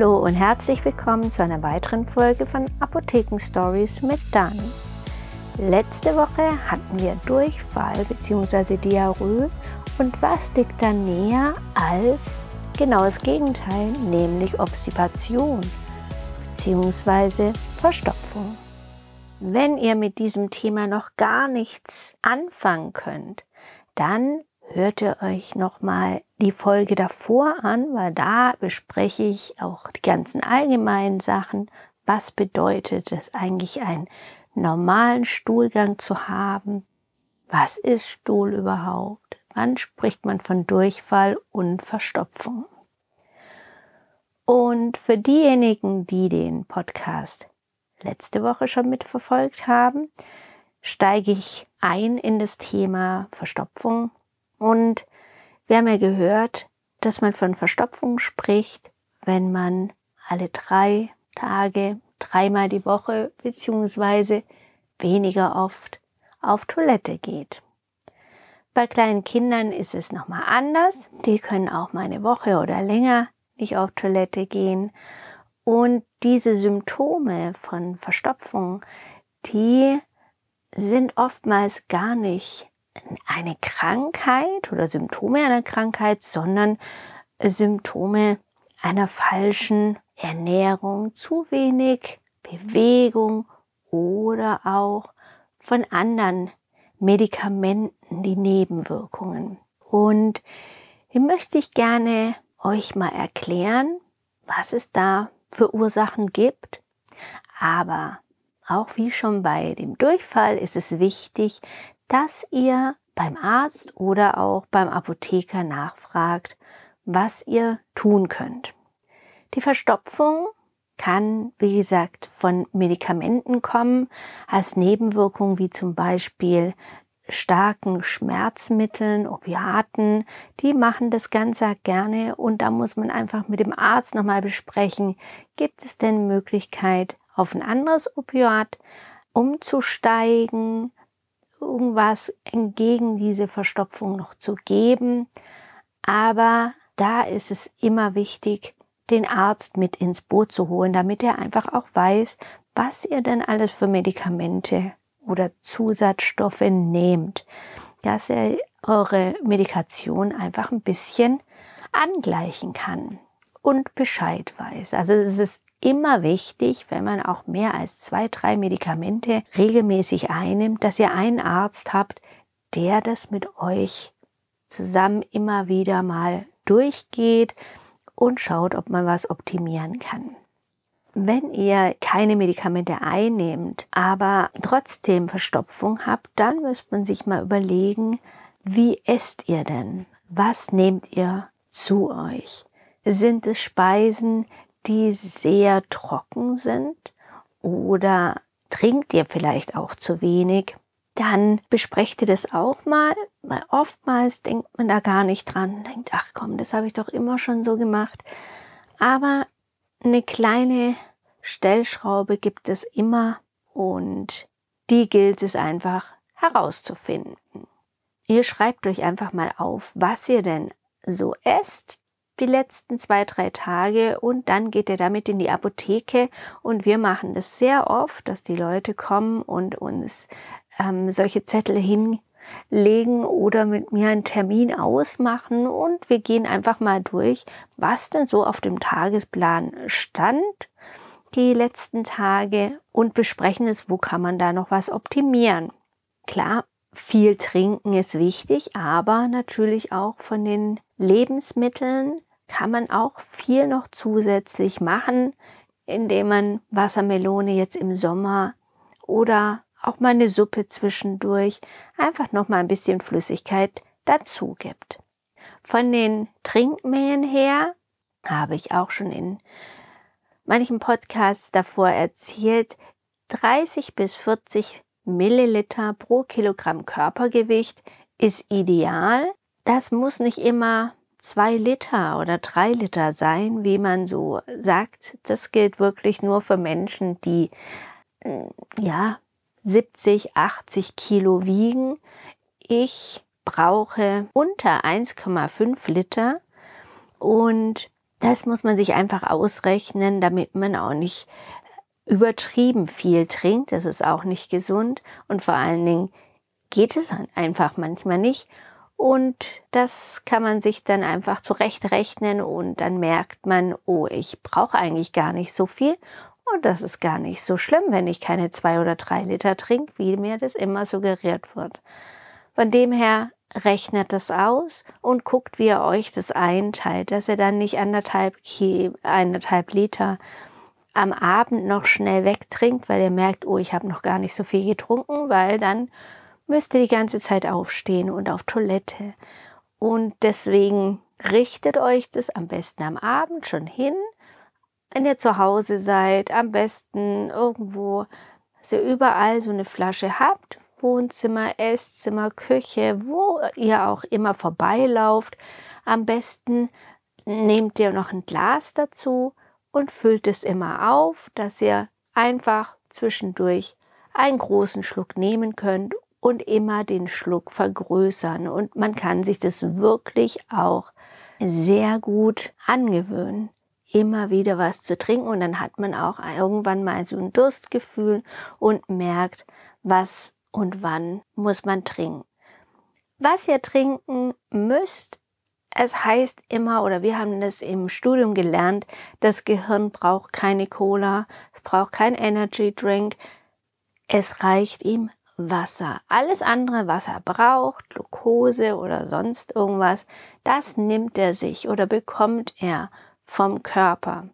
Hallo und herzlich willkommen zu einer weiteren Folge von Apotheken Stories mit Dani. Letzte Woche hatten wir Durchfall bzw. Diarrhoe und was liegt da näher als genau das Gegenteil, nämlich Obstipation bzw. Verstopfung. Wenn ihr mit diesem Thema noch gar nichts anfangen könnt, dann hört ihr euch nochmal die Folge davor an, weil da bespreche ich auch die ganzen allgemeinen Sachen. Was bedeutet es eigentlich, einen normalen Stuhlgang zu haben? Was ist Stuhl überhaupt? Wann spricht man von Durchfall und Verstopfung? Und für diejenigen, die den Podcast letzte Woche schon mitverfolgt haben, steige ich ein in das Thema Verstopfung. Und wir haben ja gehört, dass man von Verstopfung spricht, wenn man alle drei Tage, dreimal die Woche beziehungsweise weniger oft auf Toilette geht. Bei kleinen Kindern ist es nochmal anders. Die können auch mal eine Woche oder länger nicht auf Toilette gehen. Und diese Symptome von Verstopfung, die sind oftmals gar nicht eine Krankheit oder Symptome einer Krankheit, sondern Symptome einer falschen Ernährung, zu wenig Bewegung oder auch von anderen Medikamenten die Nebenwirkungen. Und hier möchte ich gerne euch mal erklären, was es da für Ursachen gibt. Aber auch wie schon bei dem Durchfall ist es wichtig, dass ihr beim Arzt oder auch beim Apotheker nachfragt, was ihr tun könnt. Die Verstopfung kann, wie gesagt, von Medikamenten kommen, als Nebenwirkung wie zum Beispiel starken Schmerzmitteln, Opiaten, die machen das Ganze gerne und da muss man einfach mit dem Arzt nochmal besprechen, gibt es denn Möglichkeit, auf ein anderes Opiat umzusteigen, irgendwas entgegen diese Verstopfung noch zu geben. Aber da ist es immer wichtig, den Arzt mit ins Boot zu holen, damit er einfach auch weiß, was ihr denn alles für Medikamente oder Zusatzstoffe nehmt, dass er eure Medikation einfach ein bisschen angleichen kann und Bescheid weiß. Also es ist immer wichtig, wenn man auch mehr als zwei, drei Medikamente regelmäßig einnimmt, dass ihr einen Arzt habt, der das mit euch zusammen immer wieder mal durchgeht und schaut, ob man was optimieren kann. Wenn ihr keine Medikamente einnehmt, aber trotzdem Verstopfung habt, dann müsst man sich mal überlegen, wie esst ihr denn? Was nehmt ihr zu euch? Sind es Speisen, die sehr trocken sind oder trinkt ihr vielleicht auch zu wenig? Dann besprecht ihr das auch mal, weil oftmals denkt man da gar nicht dran, denkt, ach komm, das habe ich doch immer schon so gemacht. Aber eine kleine Stellschraube gibt es immer und die gilt es einfach herauszufinden. Ihr schreibt euch einfach mal auf, was ihr denn so esst die letzten zwei, drei Tage und dann geht ihr damit in die Apotheke und wir machen das sehr oft, dass die Leute kommen und uns ähm, solche Zettel hin legen oder mit mir einen Termin ausmachen und wir gehen einfach mal durch, was denn so auf dem Tagesplan stand die letzten Tage und besprechen es, wo kann man da noch was optimieren. Klar, viel trinken ist wichtig, aber natürlich auch von den Lebensmitteln kann man auch viel noch zusätzlich machen, indem man Wassermelone jetzt im Sommer oder auch mal eine Suppe zwischendurch einfach noch mal ein bisschen Flüssigkeit dazu gibt. Von den Trinkmengen her habe ich auch schon in manchen Podcasts davor erzählt, 30 bis 40 Milliliter pro Kilogramm Körpergewicht ist ideal. Das muss nicht immer zwei Liter oder drei Liter sein, wie man so sagt. Das gilt wirklich nur für Menschen, die mm, ja 70, 80 Kilo wiegen. Ich brauche unter 1,5 Liter und Das muss man sich einfach ausrechnen, damit man auch nicht übertrieben viel trinkt. Das ist auch nicht gesund und vor allen Dingen geht es einfach manchmal nicht. Und das kann man sich dann einfach zurechtrechnen und dann merkt man, oh, ich brauche eigentlich gar nicht so viel. Und das ist gar nicht so schlimm, wenn ich keine zwei oder drei Liter trinke, wie mir das immer suggeriert wird. Von dem her rechnet das aus und guckt, wie ihr euch das einteilt, dass ihr dann nicht anderthalb, anderthalb Liter am Abend noch schnell wegtrinkt, weil ihr merkt, oh, ich habe noch gar nicht so viel getrunken, weil dann müsst ihr die ganze Zeit aufstehen und auf Toilette. Und deswegen richtet euch das am besten am Abend schon hin, wenn ihr zu Hause seid, am besten irgendwo, dass ihr überall so eine Flasche habt, Wohnzimmer, Esszimmer, Küche, wo ihr auch immer vorbeilauft. Am besten nehmt ihr noch ein Glas dazu und füllt es immer auf, dass ihr einfach zwischendurch einen großen Schluck nehmen könnt und immer den Schluck vergrößern. Und man kann sich das wirklich auch sehr gut angewöhnen, immer wieder was zu trinken. Und dann hat man auch irgendwann mal so ein Durstgefühl und merkt, was und wann muss man trinken. Was ihr trinken müsst, es heißt immer, oder wir haben das im Studium gelernt, das Gehirn braucht keine Cola, es braucht kein Energy Drink, es reicht ihm Wasser. Alles andere, was er braucht, Glucose oder sonst irgendwas, das nimmt er sich oder bekommt er vom Körper.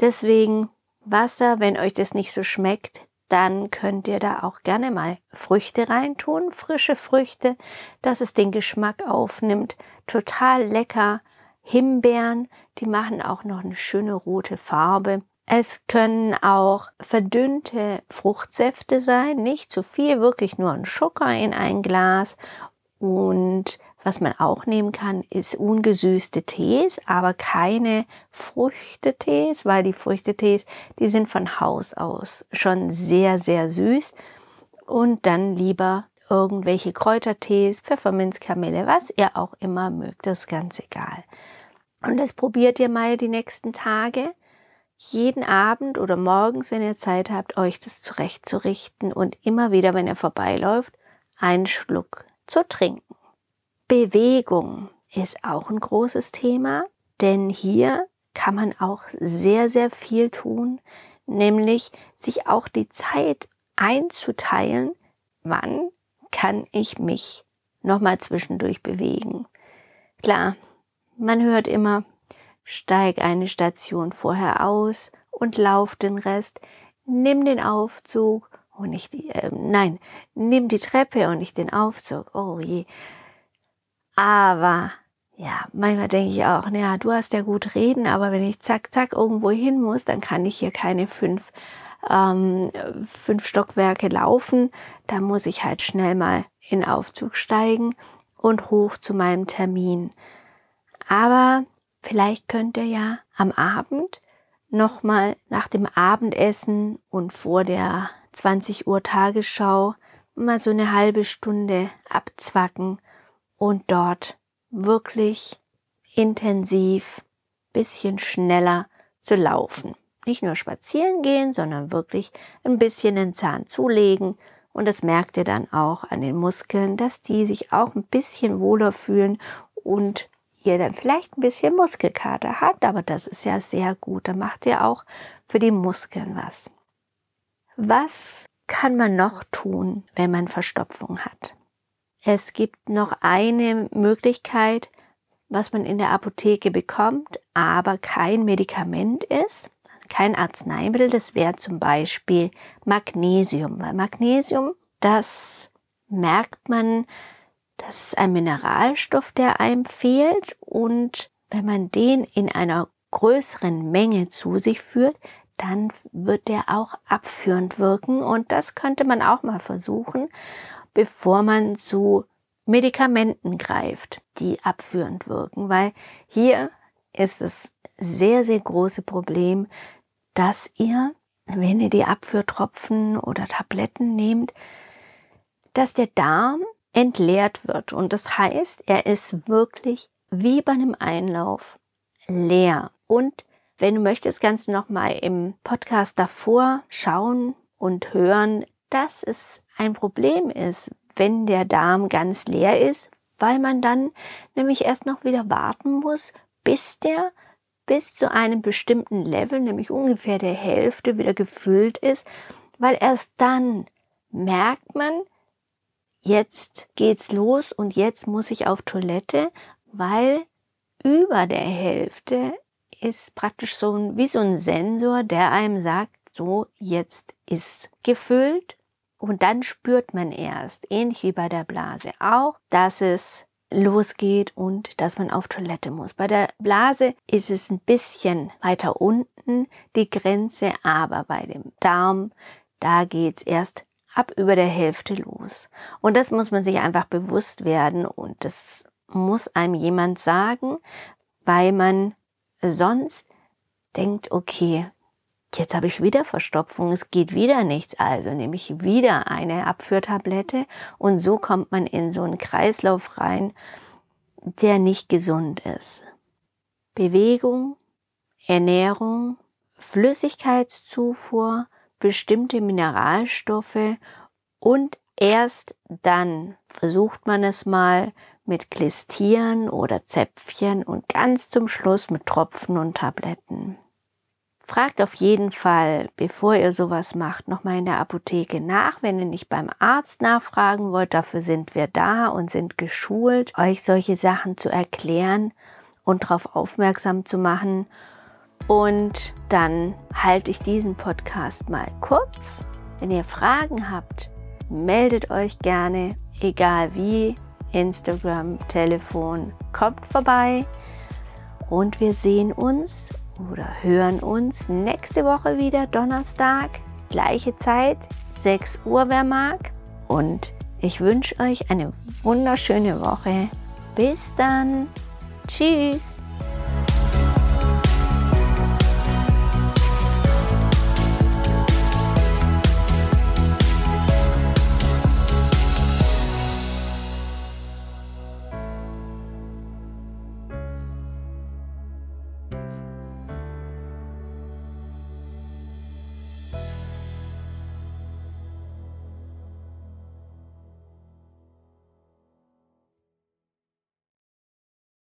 Deswegen Wasser, wenn euch das nicht so schmeckt, dann könnt ihr da auch gerne mal Früchte reintun, frische Früchte, dass es den Geschmack aufnimmt. Total lecker. Himbeeren, die machen auch noch eine schöne rote Farbe. Es können auch verdünnte Fruchtsäfte sein, nicht zu viel, wirklich nur ein Schocker in ein Glas. Und was man auch nehmen kann, ist ungesüßte Tees, aber keine Früchtetees, weil die Früchtetees, die sind von Haus aus schon sehr, sehr süß. Und dann lieber irgendwelche Kräutertees, Pfefferminzkamille, was ihr auch immer mögt, das ist ganz egal. Und das probiert ihr mal die nächsten Tage jeden Abend oder morgens, wenn ihr Zeit habt, euch das zurechtzurichten und immer wieder, wenn ihr vorbeiläuft, einen Schluck zu trinken. Bewegung ist auch ein großes Thema, denn hier kann man auch sehr, sehr viel tun, nämlich sich auch die Zeit einzuteilen, wann kann ich mich nochmal zwischendurch bewegen. Klar, man hört immer, Steig eine Station vorher aus und lauf den Rest. Nimm den Aufzug und nicht die, äh, nein, nimm die Treppe und nicht den Aufzug. Oh je. Aber ja, manchmal denke ich auch, naja, du hast ja gut reden, aber wenn ich zack, zack irgendwo hin muss, dann kann ich hier keine fünf, ähm, fünf Stockwerke laufen. Da muss ich halt schnell mal in Aufzug steigen und hoch zu meinem Termin. Aber Vielleicht könnt ihr ja am Abend nochmal nach dem Abendessen und vor der 20 Uhr Tagesschau mal so eine halbe Stunde abzwacken und dort wirklich intensiv, bisschen schneller zu laufen. Nicht nur spazieren gehen, sondern wirklich ein bisschen den Zahn zulegen. Und das merkt ihr dann auch an den Muskeln, dass die sich auch ein bisschen wohler fühlen und ihr dann vielleicht ein bisschen Muskelkater habt, aber das ist ja sehr gut. Da macht ihr auch für die Muskeln was. Was kann man noch tun, wenn man Verstopfung hat? Es gibt noch eine Möglichkeit, was man in der Apotheke bekommt, aber kein Medikament ist, kein Arzneimittel. Das wäre zum Beispiel Magnesium, weil Magnesium, das merkt man, das ist ein Mineralstoff, der einem fehlt. Und wenn man den in einer größeren Menge zu sich führt, dann wird der auch abführend wirken. Und das könnte man auch mal versuchen, bevor man zu Medikamenten greift, die abführend wirken, weil hier ist das sehr, sehr große Problem, dass ihr, wenn ihr die Abführtropfen oder Tabletten nehmt, dass der Darm entleert wird. Und das heißt, er ist wirklich wie bei einem Einlauf leer. Und wenn du möchtest, kannst du nochmal im Podcast davor schauen und hören, dass es ein Problem ist, wenn der Darm ganz leer ist, weil man dann nämlich erst noch wieder warten muss, bis der bis zu einem bestimmten Level, nämlich ungefähr der Hälfte, wieder gefüllt ist, weil erst dann merkt man, jetzt geht's los und jetzt muss ich auf Toilette, weil über der Hälfte ist praktisch so ein, wie so ein Sensor, der einem sagt, so jetzt ist gefüllt und dann spürt man erst, ähnlich wie bei der Blase auch, dass es losgeht und dass man auf Toilette muss. Bei der Blase ist es ein bisschen weiter unten die Grenze, aber bei dem Darm, da geht's erst ab über der Hälfte los. Und das muss man sich einfach bewusst werden und das muss einem jemand sagen, weil man sonst denkt, okay, jetzt habe ich wieder Verstopfung, es geht wieder nichts, also nehme ich wieder eine Abführtablette und so kommt man in so einen Kreislauf rein, der nicht gesund ist. Bewegung, Ernährung, Flüssigkeitszufuhr, bestimmte Mineralstoffe und erst dann versucht man es mal mit Klistieren oder Zäpfchen und ganz zum Schluss mit Tropfen und Tabletten. Fragt auf jeden Fall, bevor ihr sowas macht, nochmal in der Apotheke nach, wenn ihr nicht beim Arzt nachfragen wollt. Dafür sind wir da und sind geschult, euch solche Sachen zu erklären und darauf aufmerksam zu machen. Und dann halte ich diesen Podcast mal kurz. Wenn ihr Fragen habt, meldet euch gerne, egal wie, Instagram, Telefon, kommt vorbei. Und wir sehen uns oder hören uns nächste Woche wieder Donnerstag, gleiche Zeit, 6 Uhr, wer mag. Und ich wünsche euch eine wunderschöne Woche. Bis dann. Tschüss.